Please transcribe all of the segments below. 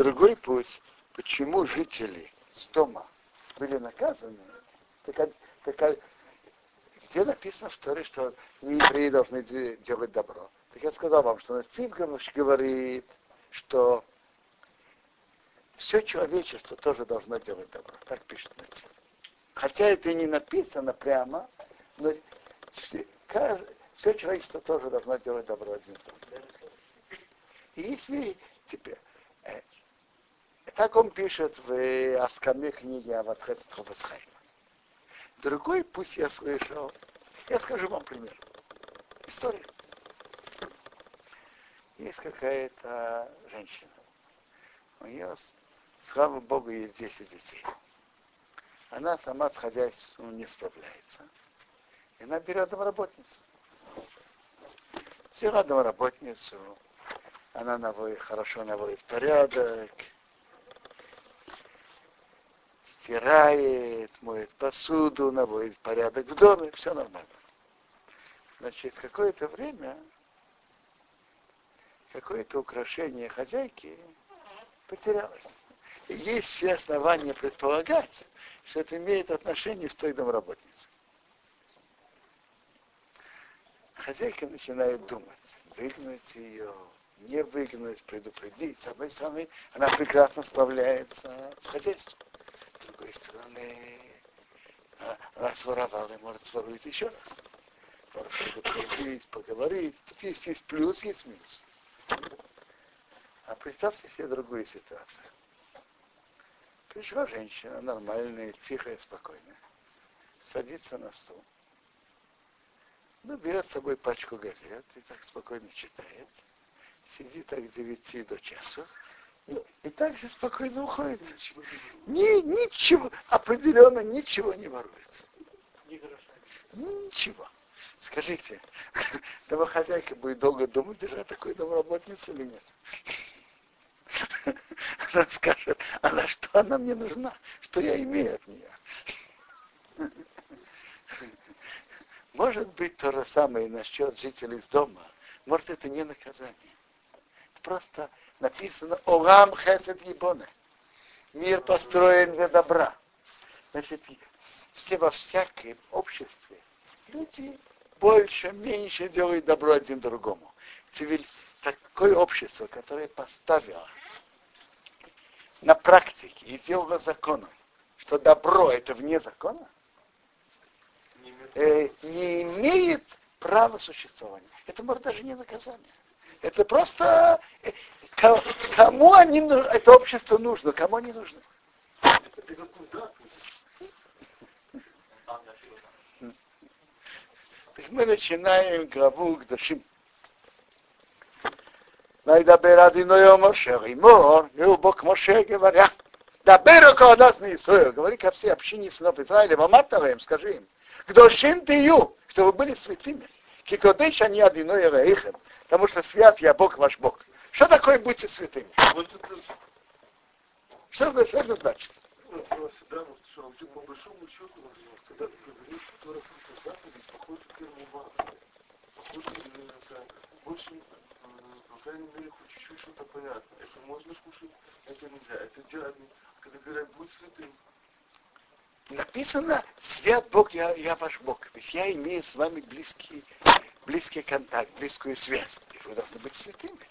другой путь, почему жители с дома были наказаны, так, так, где написано в Торе, что евреи должны делать добро. Так я сказал вам, что Нацив говорит, что все человечество тоже должно делать добро. Так пишет Нацив. Хотя это и не написано прямо, но все человечество тоже должно делать добро один с другим. И если теперь, э, так он пишет в Аскаме книге Аватхет Хобасхайма. Другой пусть я слышал, я скажу вам пример. История. Есть какая-то женщина. У нее, слава Богу, есть 10 детей. Она сама с хозяйством не справляется. И она берет домработницу. Взяла домработницу, она наводит, хорошо наводит порядок, стирает, моет посуду, наводит порядок в доме, все нормально. Значит, какое-то время какое-то украшение хозяйки потерялось. И есть все основания предполагать, что это имеет отношение с той домработницей. Хозяйка начинает думать, выгнать ее, не выгнать, предупредить. С одной стороны, она прекрасно справляется с хозяйством. С другой стороны, а, она своровала, может, сворует еще раз. Может предупредить, поговорить. Тут есть, есть плюс, есть минус. А представьте себе другую ситуацию. Пришла женщина, нормальная, тихая, спокойная. Садится на стул. Ну, берет с собой пачку газет и так спокойно читает. Сидит так с 9 до часу. И, и так же спокойно уходит. Ни, ничего, определенно ничего не ворует. Ничего. Скажите, домохозяйка будет долго думать, держать такую домработницу или нет? Она скажет, а на что она мне нужна? Что я имею от нее? Может быть то же самое насчет жителей из дома. Может это не наказание. Это просто написано Олам Хесед Ебоне. Мир построен для добра. Значит, все во всяком обществе люди больше, меньше делают добро один другому. Цивиль... Такое общество, которое поставило на практике и сделало законом, что добро это вне закона, не, э, не имеет права существования. Это может даже не наказание. Это просто э, кому они, это общество нужно, кому они нужны. Так мы начинаем главу к Дашим. וידבר אדינו משה רימור, והוא בו כמו שגבריה. דבר около нас не Исуэл, говори ко всей общине сынов Израиля, вамарта им, скажи им, кдошим ты ю, что вы были святыми, кикодыш они одиной рейхем, потому что свят я Бог ваш Бог. Что такое будьте святыми? Что, что это значит? по большому счету, когда говоришь, что заповедь, похоже к первому похоже больше по крайней мере, хоть чуть-чуть что-то понятно. Это можно кушать, это нельзя. Это делать, когда говорят, будь святым. Написано, свят Бог, я, я ваш Бог. Ведь я имею с вами близкий, близкий контакт, близкую связь. И вы должны быть святыми.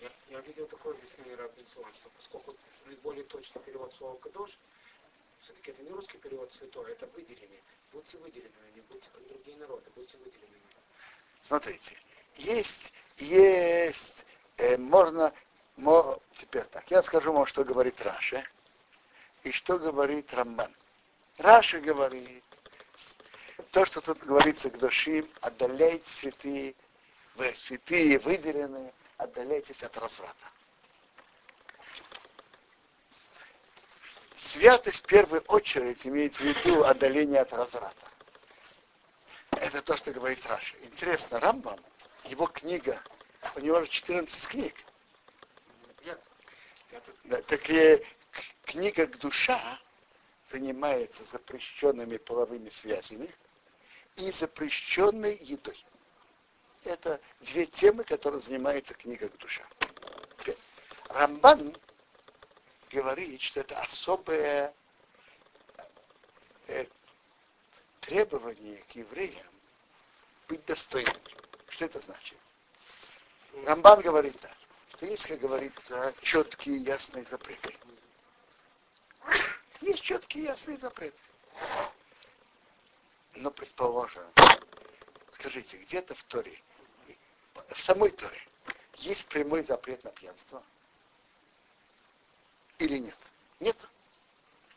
Я, я видел такое объяснение Рабинсона, что поскольку более точный перевод слова «קדוש», все-таки это не русский перевод святой, это выделение. Будьте выделенными, не будьте как другие народы, будьте выделенными. Смотрите, есть, есть, э, можно, мо, теперь так, я скажу вам, что говорит Раши и что говорит Рамбан. Раши говорит, то, что тут говорится קדושים, отдаляйте святые, вы святые, выделенные, отдаляйтесь от разврата. Святость в первую очередь имеется в виду отдаление от разврата. Это то, что говорит Раша. Интересно, Рамбам, его книга, у него же 14 книг. Да, так и книга к душа занимается запрещенными половыми связями и запрещенной едой. Это две темы, которые занимается книга душа. Рамбан говорит, что это особое э, требование к евреям быть достойными. Что это значит? Рамбан говорит так, что есть, как говорится, четкие ясные запреты. Есть четкие ясные запреты. Но предположим, скажите, где-то в Торе, в самой Торе, есть прямой запрет на пьянство? Или нет? Нет.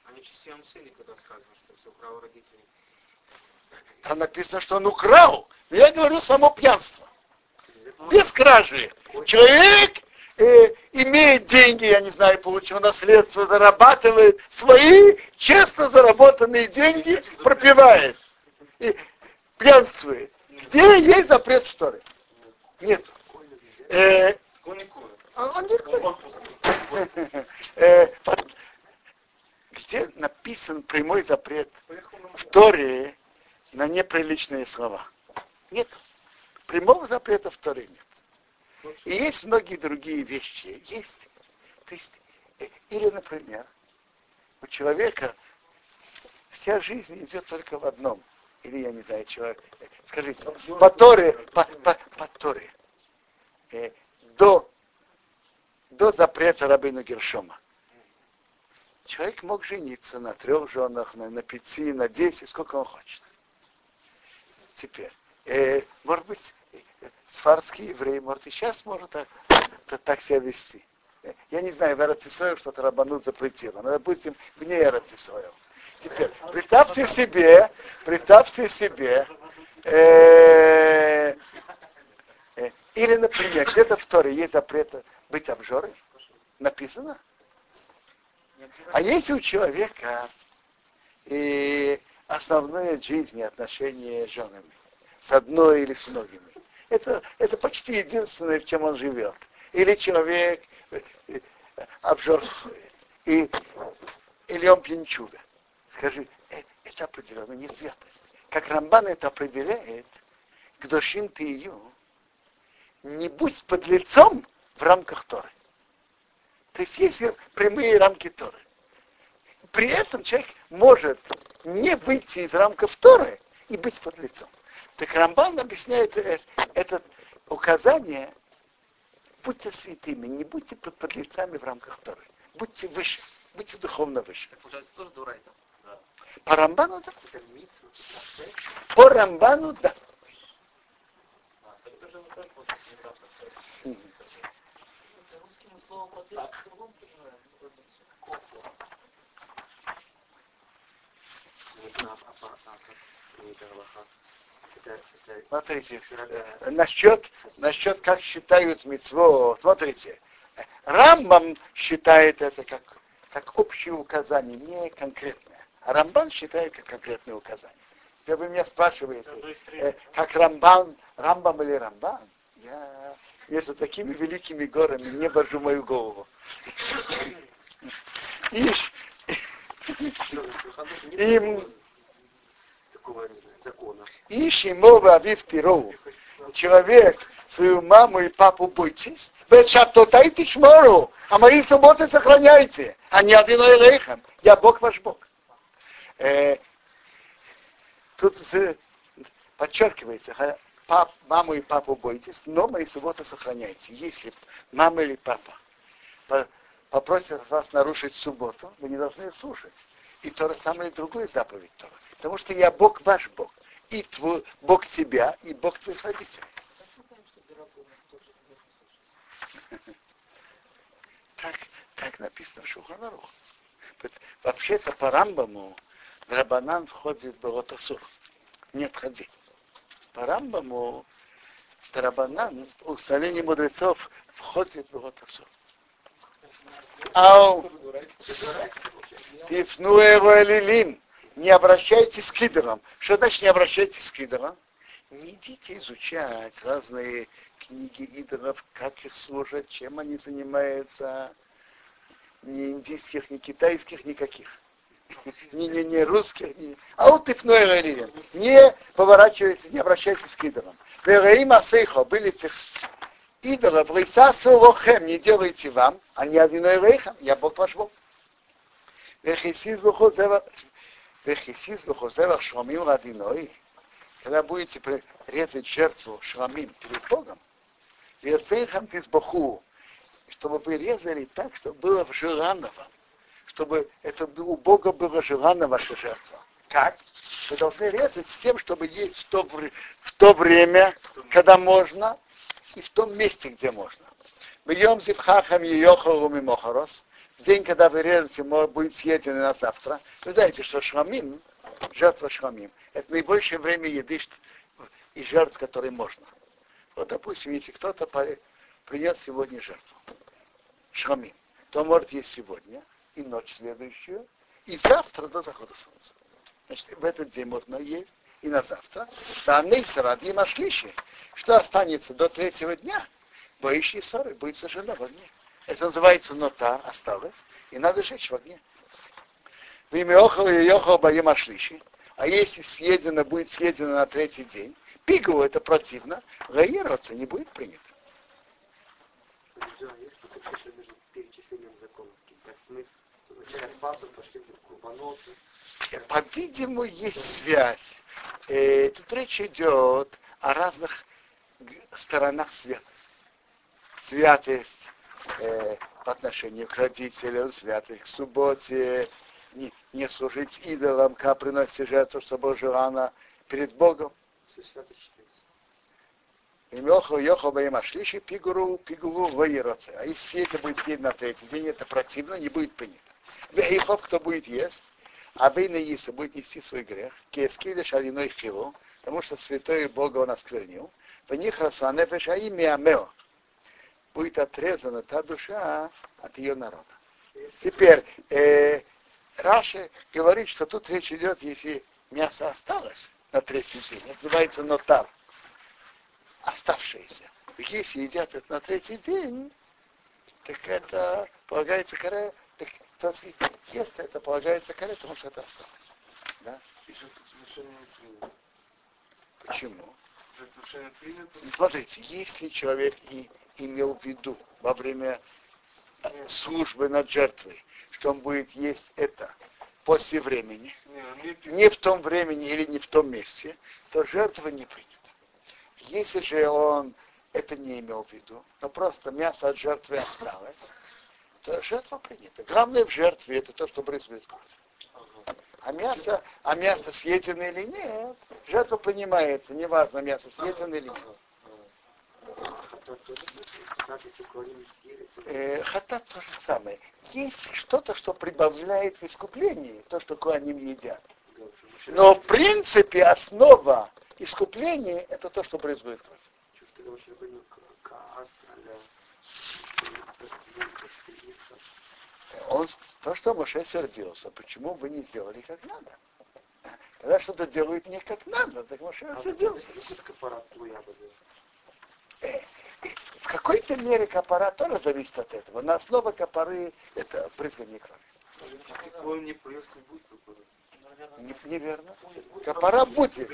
Они частям сыне, когда сказано, что если украл родителей. Там написано, что он украл. Но я говорю само пьянство. Без кражи. Человек э, имеет деньги, я не знаю, получил наследство, зарабатывает свои честно заработанные деньги, пропивает и пьянствует. Где есть запрет в Торе? Нет. Он не э, Где написан прямой запрет в Торе на неприличные слова? Нет. Прямого запрета в Торе нет. И есть многие другие вещи. Есть. То есть, э, или, например, у человека вся жизнь идет только в одном. Или, я не знаю, человек, э, скажите, по Торе, по, по, по Торе, э, до, до запрета рабыну Гершома. Человек мог жениться на трех женах, на, на пяти, на десять, сколько он хочет. Теперь, э, может быть, сфарский еврей, может, и сейчас может так, так себя вести. Я не знаю, в Эрацисоев что-то Рабанут запретило, но, допустим, вне Эрацисоев. Теперь, представьте себе, представьте себе, э, э, или, например, где-то в Торе есть запрет быть обжорой, написано. А если у человека и основное жизни отношения с женами, с одной или с многими. Это, это почти единственное, в чем он живет. Или человек э, э, обжорствует, и, или он пьянчуга. Скажи, э, это определенно не святость. Как Рамбан это определяет, к душин ты ее, не будь под лицом в рамках Торы. То есть есть прямые рамки Торы. При этом человек может не выйти из рамков Торы и быть под лицом. Так Рамбан объясняет э, это указание, будьте святыми, не будьте под подлецами в рамках Торы. Будьте выше, будьте духовно выше. По Рамбану, да. По Рамбану, да. Смотрите, э, насчет, насчет как считают мецво, смотрите, Рамбам считает это как, как общее указание, не конкретное. Рамбан считает как конкретное указание. Если вы меня спрашиваете, э, как Рамбан, Рамбам или Рамбан, я между такими великими горами не божу мою голову. И, им Ищи мова авив тиров. Человек свою маму и папу бойтесь. Вечатотай тишмору. А мои субботы сохраняйте. А не один элейхам. Я Бог ваш Бог. Э, тут подчеркивается, пап, маму и папу бойтесь, но мои субботы сохраняйте. Если мама или папа попросят вас нарушить субботу, вы не должны их слушать. И то же самое другой заповедь Тора. Потому что я Бог ваш Бог. И твой, Бог тебя, и Бог твоих родителей. Так, так написано в Шуханарух. Вообще-то по Рамбаму Драбанан входит в Балатасур. Не отходи. По Рамбаму Драбанан, установление мудрецов, входит в Балатасур. Ау, тифну элилим не обращайтесь к идолам. Что значит не обращайтесь к идолам? Не идите изучать разные книги идолов, как их служат, чем они занимаются. Ни индийских, ни китайских, никаких. Не, не, не русских, не, а вот тыкной гарием. Не поворачивайтесь, не обращайтесь к идолам. Вераим Асейхо были идолов, Рейсасу Лохем, не делайте вам, а не один Рейхам, я Бог ваш Бог. Вехисиз Бухозевах Шрамим Радиной, когда будете резать жертву Шрамим перед Богом, Вецейхам Тизбаху, чтобы вы резали так, чтобы было желанно вам, чтобы это у Бога было желанно ваша жертва. Как? Вы должны резать с тем, чтобы есть в то, в то время, когда можно, и в том месте, где можно. Бьем зипхахам йохару мимохарос. В день, когда вы режете, может быть съедены на завтра. Вы знаете, что шрамим, жертва шрамим, это наибольшее время еды и жертв, которые можно. Вот, допустим, если кто-то принес сегодня жертву, шрамим, то может есть сегодня, и ночь следующую, и завтра до захода солнца. Значит, в этот день можно есть, и на завтра. Там нейса ради машлиши. Что останется до третьего дня, боищий ссоры будет сожжено в огне. Это называется нота, осталось, и надо жечь в огне. В имя Охова и Йохова машлиши. А если съедено, будет съедено на третий день, пигову это противно, гаироваться не будет принято. По-видимому, есть связь. Э, тут речь идет о разных сторонах света. Святость э, по отношению к родителям, святость к субботе, не, не служить идолам, когда приносите жертву, чтобы желана перед Богом. И Меху Йохо Баема Шлиши Пигуру Пигуру Ваироце. А если это будет съесть на третий день, это противно, не будет принято. Вейхов, кто будет есть, а Бейна Иса будет нести свой грех, Кескида Шалиной Хилу, потому что святой Бога он осквернил, в них Расуанефеш Аими Амео. Будет отрезана та душа от ее народа. Теперь, э, Раши говорит, что тут речь идет, если мясо осталось на третий день, называется нотар, оставшееся. Если едят это на третий день, так это полагается кара, так тот ест это полагается кара, потому что это осталось. Да? Почему? Смотрите, если человек и имел в виду во время службы над жертвой, что он будет есть это после времени, не в том времени или не в том месте, то жертва не принята. Если же он это не имел в виду, но просто мясо от жертвы осталось, то жертва принята. Главное в жертве это то, что брызгает кровь. А мясо, а мясо съедено или нет, жертва принимается, неважно, мясо съедено или нет. Э, хатат то же самое. Есть что-то, что прибавляет в искуплении, то, что куаним едят. Но в принципе основа искупления это то, что происходит кровь. Он, то, что Моше сердился, почему вы не сделали как надо? Когда что-то делают не как надо, так Моше а сердился. Э, в какой-то мере копора тоже зависит от этого. На основе копоры это прыгание крови. не поест, не будет не, неверно. Копора будет.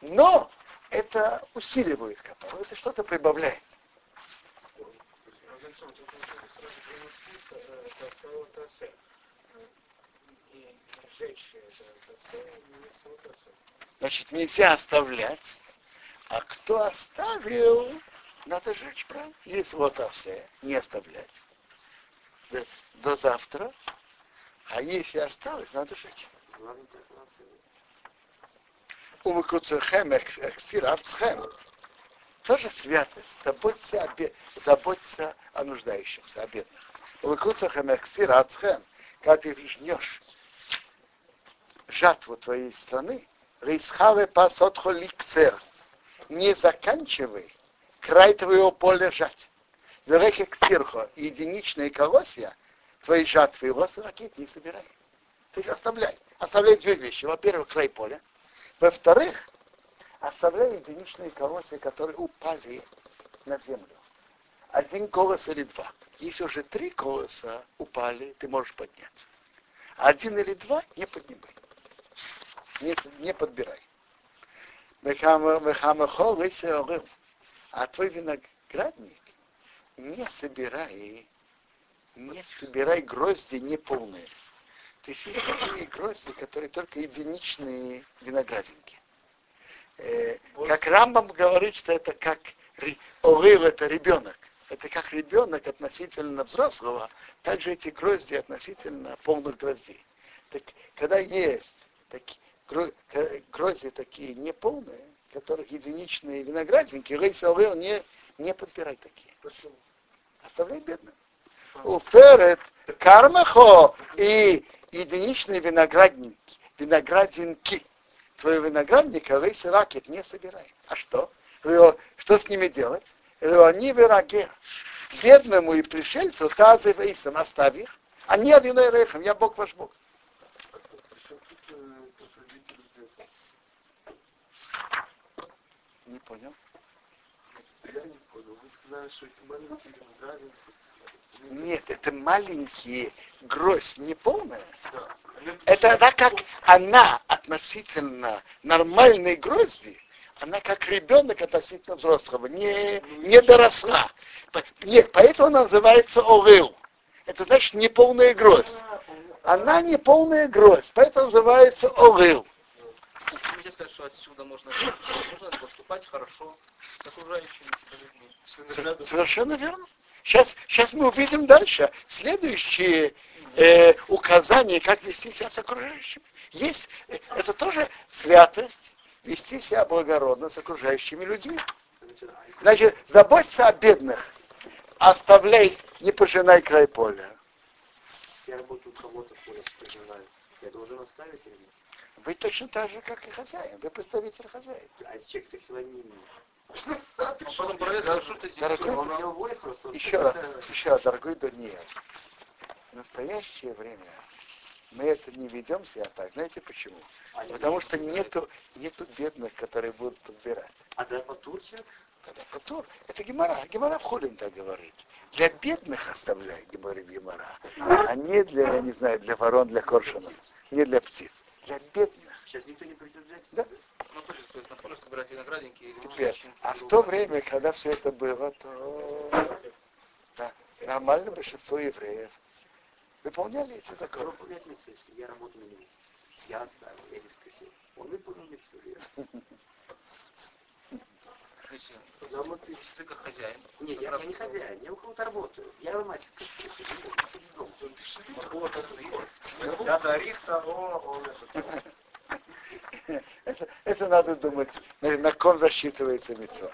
Но это усиливает копору, это что-то прибавляет. Значит, нельзя оставлять. А кто оставил, надо жечь, правильно? Если вот асе, не оставлять до, до завтра, а если осталось, надо жечь. Умыкуцерхем, экстир, арцхем. Тоже святость. Заботься о, заботься о нуждающихся, о бедных. Когда ты жнешь жатву твоей страны, рейсхаве пасотхо ликцер. Не заканчивай край твоего поля жать. Великий ксирхо, единичные колосья, твои жатвы, его ракет не собирай. То есть оставляй. Оставляй две вещи. Во-первых, край поля. Во-вторых, оставляй единичные колосья, которые упали на землю. Один колос или два. Если уже три колоса упали, ты можешь подняться. один или два не поднимай. Не, не подбирай. А твой виноградник не собирай, не собирай грозди неполные. То есть есть такие грозди, которые только единичные виноградинки. Э, как Рамбам говорит, что это как Орыл это ребенок. Это как ребенок относительно взрослого, также эти грозди относительно полных гроздей. Так, когда есть такие, грозди такие неполные, которых единичные виноградинки, рейс Орыл не, не подбирай такие. Почему? Оставляй бедным. Уферет, кармахо и единичные виноградники, виноградинки твоего виноградника, рейс ракет не собирай. А что? Что с ними делать? Они враги. Бедному и пришельцу тазы вейсом оставь их. Они один рехом, я Бог ваш Бог. Не понял. Я не понял. Вы сказали, что эти маленькие виноградинки нет, это маленькие гроздь, не полная. Да. Это она как она относительно нормальной грозди, она как ребенок относительно взрослого, не, не доросла. Нет, поэтому она называется орел. Это значит не полная гроздь. Она не полная гроздь, поэтому называется орел. Нельзя сказать, что отсюда можно, можно поступать хорошо с окружающими людьми. Совершенно верно. Сейчас, сейчас мы увидим дальше следующие э, указания, как вести себя с окружающими. Есть, э, это тоже святость, вести себя благородно с окружающими людьми. Значит, заботься о бедных, оставляй, не пожинай край поля. Я работаю у кого-то поле пожинаю. Я должен оставить или нет? Вы точно так же, как и хозяин. Вы представитель хозяина. А если человек так Дорогой, просто. еще раз, еще раз, дорогой Даниил. В настоящее время мы это не ведем себя так. Знаете почему? А Потому что нету, нету бедных, которые будут подбирать. А да по Турции? Тогда Фатур, это Гемора. Гемора в Хулин так говорит. Для бедных оставляй, говорит Гемора, а не для, я не знаю, для ворон, для коршунов, не для птиц. Для бедных. Сейчас никто не придет взять? Да. Ну, тоже стоит на поле собирать виноградники или Теперь, а в то время, когда все это было, то да, нормально большинство евреев выполняли эти законы. выполнять митцву, если я работаю на него. Я оставил, я не скосил. Он выполнил митцву. я- Дома ты- как хозяин. Не, я, я не хозяин, я у кого-то работаю. Я мастер. Я дарих того, он это. Это, это надо думать, на, на ком засчитывается мецва.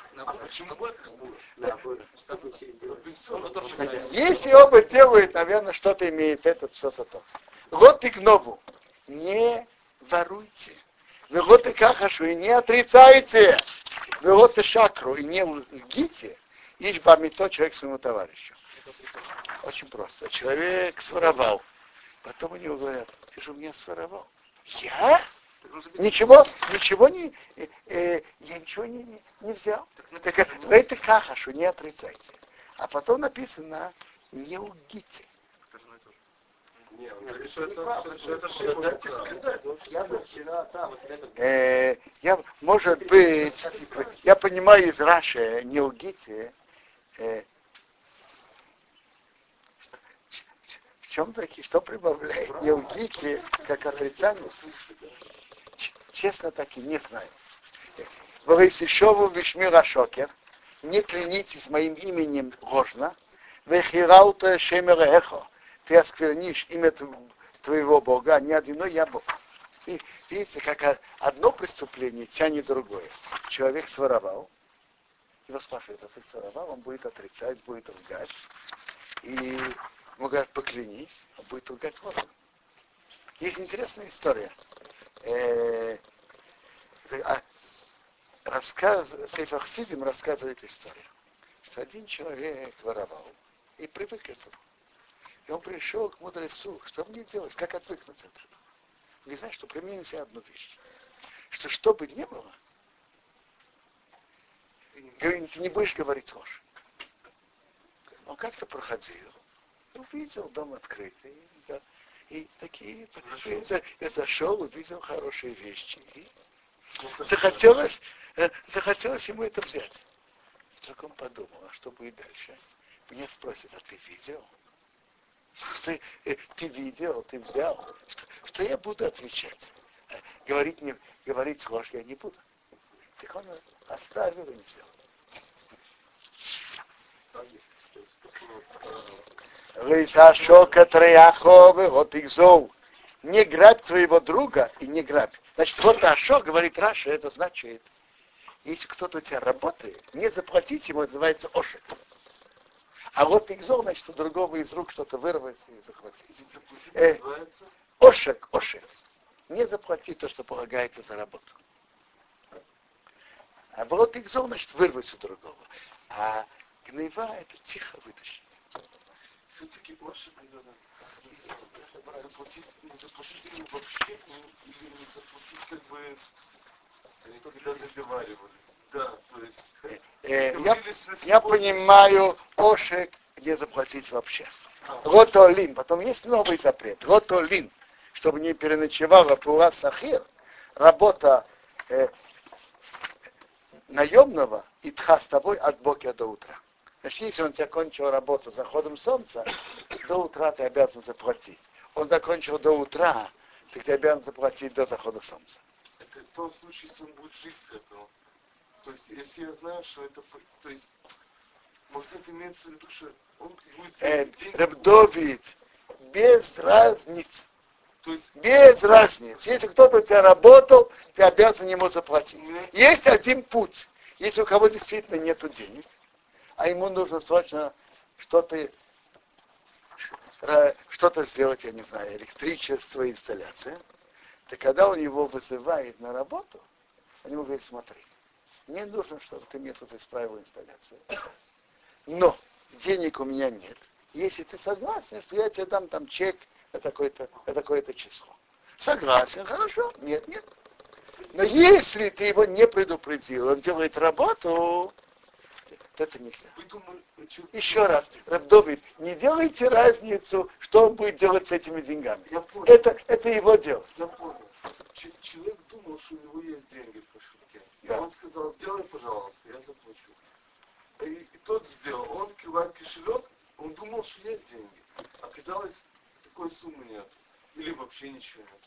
Хозяин. Если оба делают, наверное, что-то имеет этот, что-то то. Вот и гнобу. Не воруйте. Вы вот и кахашу, и не отрицайте. Вы вот и шакру, и не лгите. Ишь бамито человек своему товарищу. Очень просто. Человек своровал. Потом у него говорят, ты же у меня своровал. Я? Ничего, ничего не, э, э, я ничего не, не, не взял. Так э, это кахашу, не отрицайте. А потом написано, не лгите. Что это, что, это. Я бы вчера там, вот это... Э, я, может быть, я понимаю из Раши, не лгите, э, в чем такие, что прибавляет не лгите, как отрицание? Честно таки не знаю. Вавейсишову вишмира шокер, не клянитесь моим именем ложно, вехираута шемера эхо, ты осквернишь имя тв- твоего Бога, не одно я Бог. И видите, как одно преступление тянет другое. Человек своровал, его спрашивают, а ты своровал, он будет отрицать, будет лгать. И ему говорят, поклянись, он будет лгать ворон. Есть интересная история. Э, а, рассказ, Сейф Сидим рассказывает историю, что один человек воровал и привык к этому. И он пришел к мудрецу, что мне делать, как отвыкнуть от этого. Вы знаете, что применить себе одну вещь, что что бы ни было, ты не будешь говорить ложь. Он как-то проходил, увидел дом открытый, да, И такие, я, я зашел, увидел хорошие вещи. И захотелось, э, захотелось ему это взять. Вдруг он подумал, а что будет дальше? Меня спросят, а ты видел? Ты, э, ты видел, ты взял. Что, что я буду отвечать? Э, говорить, не, говорить ложь я не буду. Так он оставил и не взял. Лисашока Трояховы, вот их зов. Не грабь твоего друга и не грабь. Значит, вот Ашо, говорит Раша, это значит, если кто-то у тебя работает, не заплатить ему, это называется ошек. А вот игзор, значит, у другого из рук что-то вырвать и захватить. Э, ошек, ошек. Не заплатить то, что полагается за работу. А вот игзор, значит, вырвать у другого. А гнева это тихо вытащить. Все-таки надо заплатить, не заплатить ему вообще, или не заплатить как бы, когда договаривались. Да, то есть... Э, я, я понимаю, ошек не заплатить вообще. Ротолин. Потом есть новый запрет. Ротолин. Чтобы не переночевала Пула Сахир, работа э, наемного и тха с тобой от бока до утра. Значит, если он закончил работу заходом солнца, до утра ты обязан заплатить. Он закончил до утра, ты, ты обязан заплатить до захода солнца. Это в том случае, если он будет жить с этого. То есть, если я знаю, что это, то есть, может это имеется в виду, что он будет... Э, Рабдовид, без разницы. То есть, без разницы. Если кто-то у тебя работал, ты обязан ему заплатить. Нет. Есть один путь. Если у кого действительно нет денег, а ему нужно срочно что-то что-то сделать, я не знаю, электричество, инсталляция, то когда он его вызывает на работу, он ему говорит, смотри, мне нужно, чтобы ты мне тут исправил инсталляцию. Но денег у меня нет. Если ты согласен, что я тебе дам там чек на такое-то, на такое-то число. Согласен, хорошо, нет, нет. Но если ты его не предупредил, он делает работу, это нельзя. Еще раз, Рабдовид, не делайте разницу, что он будет делать с этими деньгами. Это, это его дело. Я понял. Человек думал, что у него есть деньги в кошельке. Да. И он сказал, сделай, пожалуйста, я заплачу. И, и тот сделал. Он открывает кошелек, он думал, что есть деньги. Оказалось, такой суммы нет. Или вообще ничего нет.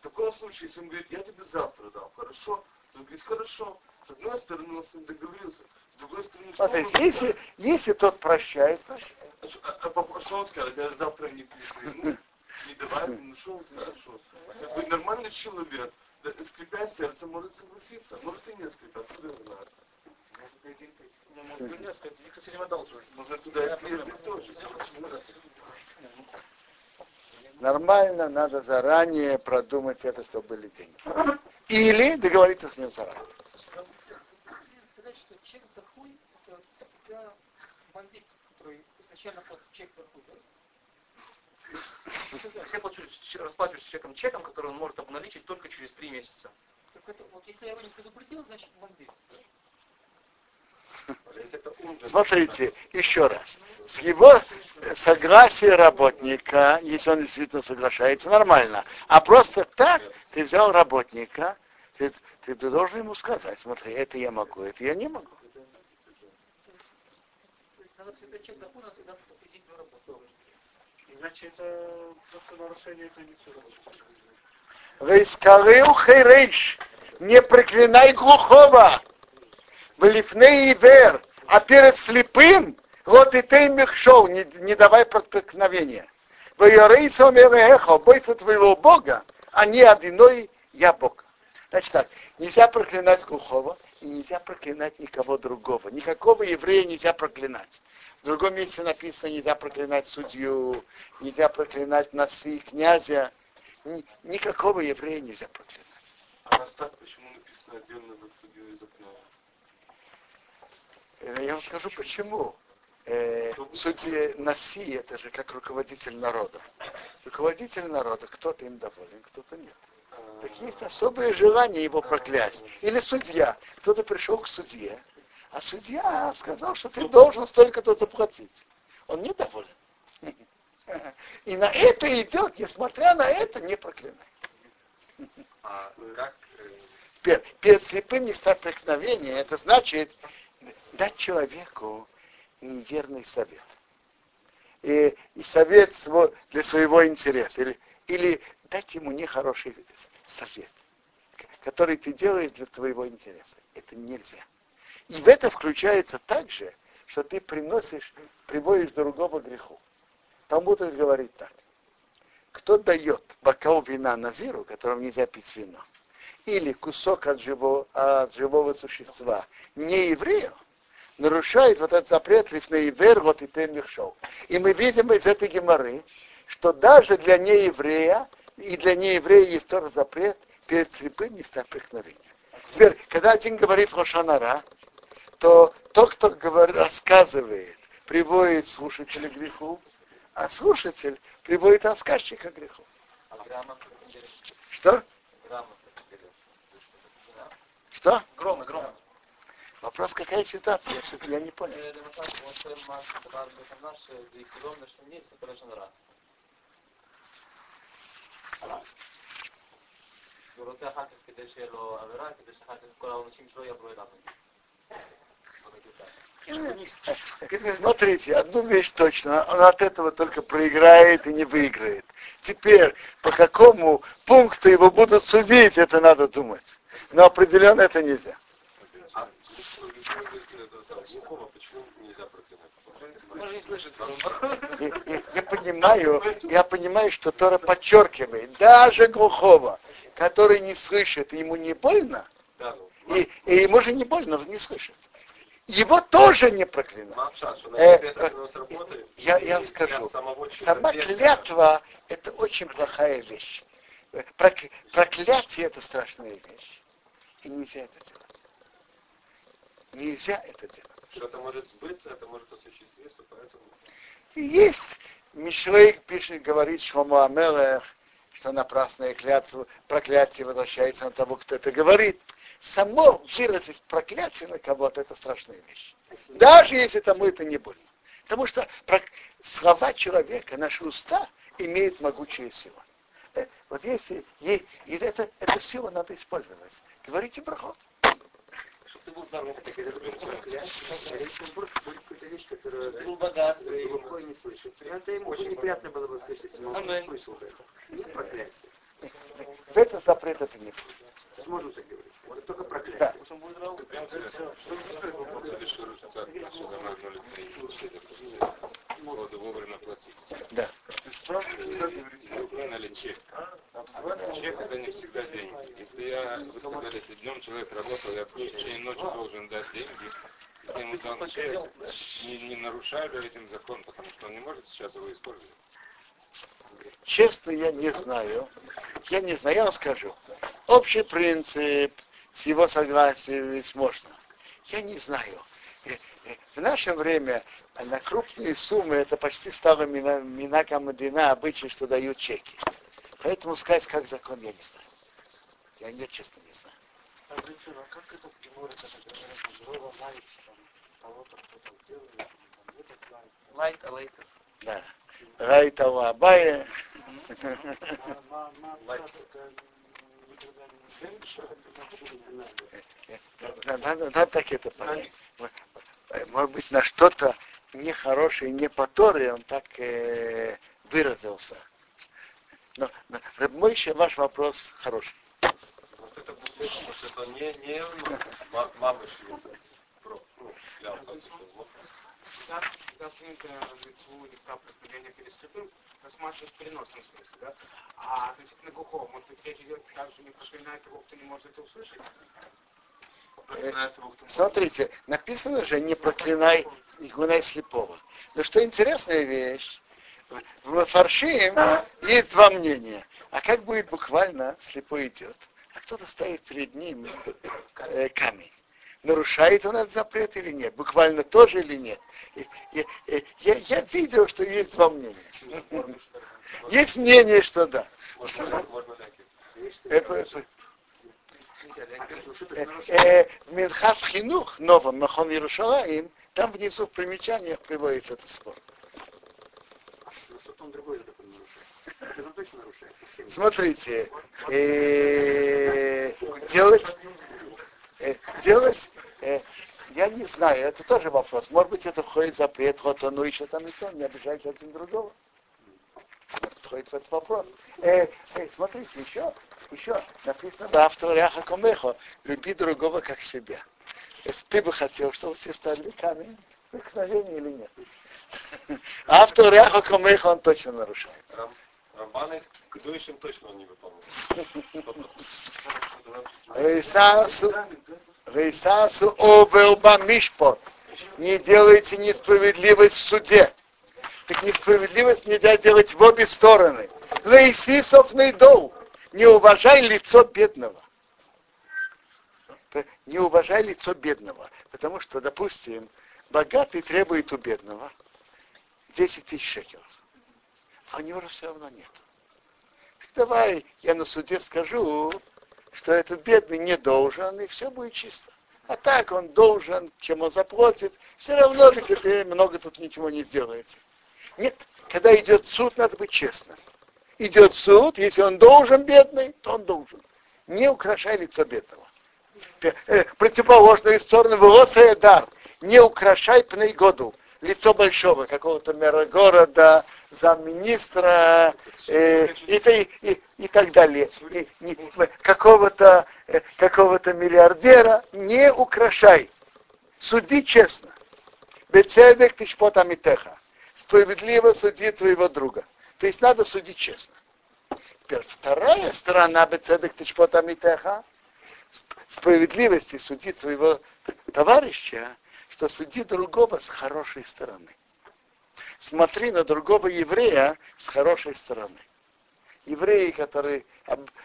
В таком случае, если он говорит, я тебе завтра дам, хорошо? Он говорит, хорошо. С одной стороны, он с ним договорился. Стороны, что Смотрите, он если, если тот прощает, прощает. А, а, а что он скажет? Я завтра не пришлю. Ну, не давай, ну что он скажет? Как бы нормальный человек, да, скрипя сердце, может согласиться, может и несколько, откуда я знаю. Может, один ну, может быть, несколько, кстати, не одолживать. Можно туда съездить тоже. Нормально, надо заранее продумать это, чтобы были деньги. Или договориться с ним заранее. Сказать, что чек дохуй, это всегда бандит, который изначально чек дохуй, да? Я плачу, расплачиваюсь с человеком чеком, который он может обналичить только через три месяца. Так это, вот если я его не предупредил, значит бомбит. Смотрите, еще раз. С его согласия работника, если он действительно соглашается, нормально. А просто так ты взял работника, ты, ты, ты должен ему сказать, смотри, это я могу, это я не могу. Всегда чек дохода, всегда предупредить работу. Иначе это просто нарушение это не все Вейскарeu хейрейш, не проклинай глухого, в лифней вер, а перед слепым, вот и ты мехшол, не, не давай проткновения. Воярейся эхо, бойся твоего Бога, а не одиной я Бог. Значит так, нельзя проклинать глухого, и нельзя проклинать никого другого. Никакого еврея нельзя проклинать. В другом месте написано, нельзя проклинать судью, нельзя проклинать нации князя. Ни, никакого еврея нельзя проклинать. А нас так почему написано отдельно за судью и за князя? Э, я вам скажу почему. Э, судья Наси это же как руководитель народа. Руководитель народа, кто-то им доволен, кто-то нет. А. Так есть особое желание его проклясть. Или судья. Кто-то пришел к судье, а судья сказал, что ты должен столько-то заплатить. Он недоволен. И на это идет, несмотря на это, не проклинай. А как... э, Перед, слепым места преткновения, это значит дать человеку неверный совет. И, и совет для своего интереса. Или, или дать ему нехороший совет, который ты делаешь для твоего интереса. Это нельзя. И в это включается также, что ты приносишь, приводишь другого греху. Талмуд говорит так. Кто дает бокал вина Назиру, которому нельзя пить вино, или кусок от живого, от живого существа не еврею, нарушает вот этот запрет лифнеивер, вот и пемихшоу. И мы видим из этой геморы, что даже для нееврея и для нееврея есть тоже запрет перед слепым места преткновения. Теперь, когда один говорит Рошанара, то тот, кто говорит, рассказывает, приводит слушателя к греху, а слушатель приводит рассказчика к греху. А грамотно? Что? Грамотно. Что? Громы, громы. Вопрос, какая ситуация? Я что-то я не понял. למשל, כמו שמה שדבר בפניו, שזה יגרום לשני, זה קורה שם רע. הוא רוצה אחר כך כדי שיהיה לו עבירה, כדי שאחר כך כל העונשים שלו יעברו אליו. Смотрите, одну вещь точно, он от этого только проиграет и не выиграет. Теперь, по какому пункту его будут судить, это надо думать. Но определенно это нельзя. А и я понимаю, я понимаю, что Тора подчеркивает, даже глухого, который не слышит, ему не больно, ну, и, и ему же не больно, он не слышит. Его тоже не на Э, работает. я- я вам скажу. Сама клятва – это очень плохая вещь. Прок- Проклятие – это страшная вещь. И нельзя это делать. Нельзя это делать. Что-то может сбыться, это может осуществиться, поэтому... Есть Мишлейк пишет, говорит Шломо Амелех, что напрасная клятва, проклятие возвращается на того, кто это говорит. Само выразить проклятие на кого-то – это страшная вещь. Даже если тому это не больно. Потому что слова человека, наши уста, имеют могучую силу. Э, Вот если и это, эту силу надо использовать. Говорите брахот. Чтобы ты был здоров. будет какая-то вещь, которая Был богат. не слышит. Это ему очень неприятно было бы слышать, он Аминь. слышал бы это. Нет проклятия. В этот запрет это не будет. То есть можно так говорить. Может только Да. проклятие. Здоров. Воду вовремя платить. Да. Или чек. Чек это не всегда деньги. Если я, вы сказали, если днем человек работал, я в течение ночи должен дать деньги, если ему дал чек, не, не нарушаю ли этим закон, потому что он не может сейчас его использовать. Честно, я не знаю. Я не знаю, я вам скажу. Общий принцип, с его согласием ведь можно. Я не знаю. Э, э, В наше время на крупные суммы это почти стало мина, мина камадина, обычай, что дают чеки. Поэтому сказать, как закон, я не знаю. Я, я честно не знаю. А как это в Геморе, когда говорят, здорово лайк, там, кого-то кто-то делает, там, этот лайк, Лайк, а лайк. Да. Райта Абая. надо. Так это понять. Может быть, на что-то нехорошее, не по Торе он так э, выразился. Но, но Раб Мойше, ваш вопрос хороший. Вот это может, это не, не ма- мамыш, это про, для алкоголя, вот. Всегда, всегда принято лицевую листа происхождения перед слепым рассматривать в переносном смысле, да? А относительно глухого, может быть, речь идет также не проклинает того, кто не может это услышать? Кто может. Смотрите, написано же, не проклинай, не гунай слепого. Но что интересная вещь, в- Фаршием есть два мнения. А как будет буквально слепой идет, а кто-то стоит перед ним э, камень. Нарушает он этот запрет или нет? Буквально тоже или нет? И- Я, я видел, что есть два мнения. Есть мнение, что да. Ляки. Э, э, В Минхат Хинух, новом Махон Иерушалаим, там внизу в примечаниях приводится этот спор. Смотрите, э, делать, э, делать, э, я не знаю, это тоже вопрос. Может быть, это входит в запрет, вот оно еще там и то, не обижайте один другого. Входит в этот вопрос. Э, э, смотрите, еще, еще написано, да, авторяха комехо, люби другого как себя. Если ты бы хотел, чтобы все стали камень, вдохновение или нет. Автор Ряха Камеха он точно нарушает. Рамбана к дующим точно он не выполнил. Рейсасу, Рейсасу обелба мишпот. Не делайте несправедливость в суде. Так несправедливость нельзя делать в обе стороны. Лейсисов нейдоу. Не уважай лицо бедного. Не уважай лицо бедного. Потому что, допустим, богатый требует у бедного 10 тысяч шекелов, а у него все равно нет. Так давай я на суде скажу, что этот бедный не должен, и все будет чисто. А так он должен, чем он заплатит, все равно ведь это много тут ничего не сделается. Нет, когда идет суд, надо быть честным. Идет суд, если он должен бедный, то он должен. Не украшай лицо бедного. Э, противоположную сторону волоса дар. Не украшай пней году лицо большого какого-то мэра города, замминистра э, и, и, и, и так далее, и, и, какого-то э, какого-то миллиардера, не украшай. Суди честно. Бецевек ты амитеха. Справедливо суди твоего друга. То есть надо судить честно. Теперь вторая сторона бецевек ты амитеха. Справедливости суди твоего товарища что суди другого с хорошей стороны. Смотри на другого еврея с хорошей стороны. Еврей, который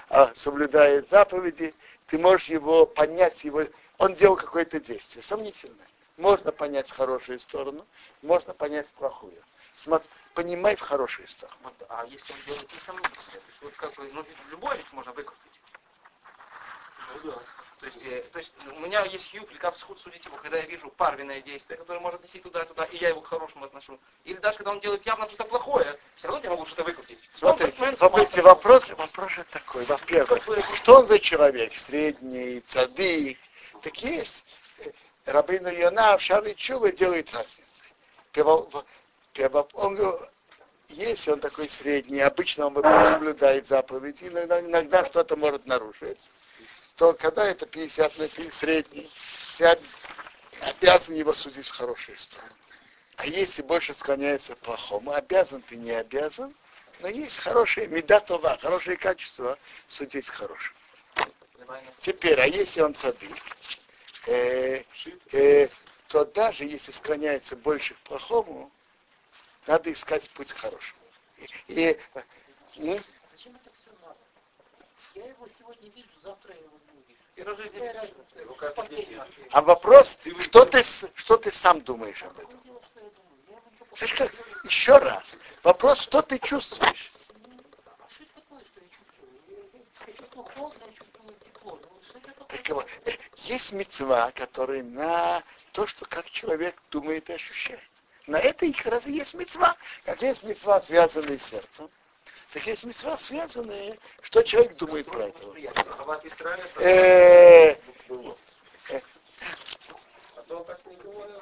а, соблюдает заповеди, ты можешь его понять, его, он делал какое-то действие, сомнительное. Можно понять в хорошую сторону, можно понять в плохую. Смотри, понимай в хорошую сторону. А если он делает несомнительное, то есть, как бы, ну, любой ведь можно выкрутить. Ну, да. То есть, э, то есть у меня есть хьюк, как сход судить его, когда я вижу парвенное действие, которое может носить туда и туда, и я его к хорошему отношу. Или даже когда он делает явно что-то плохое, все равно я могу что-то выкрутить. Смотрите, смотрите вопрос, вопрос же такой. Во-первых, что он за человек? Средний, цадык. Так есть. Э, Рабину Йона в Шаре Чува делает разницу. Он если он такой средний, обычно он соблюдает заповеди, иногда, иногда что-то может нарушить то когда это 50 на 50 средний, ты обязан его судить в хорошую сторону. А если больше склоняется к плохому, обязан ты не обязан, но есть хорошие медатова, хорошие качества судить хорошим. Теперь, а если он садик, э, э, то даже если склоняется больше к плохому, надо искать путь к хорошему. И, и, Зачем это все надо? Я его сегодня вижу, завтра я его а вопрос, что ты, что ты сам думаешь об этом? Как, еще раз. Вопрос, что ты чувствуешь? Так, есть мецва, который на то, что как человек думает и ощущает. На это их раз есть мецва. Как есть мецва, связанная с сердцем, так есть мецва связанные, что человек думает про это. Э, э,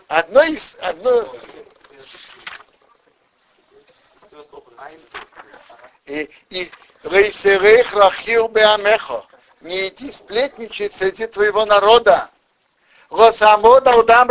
одно из, одно, и, и. Не иди сплетничать среди твоего народа. Госамода Удам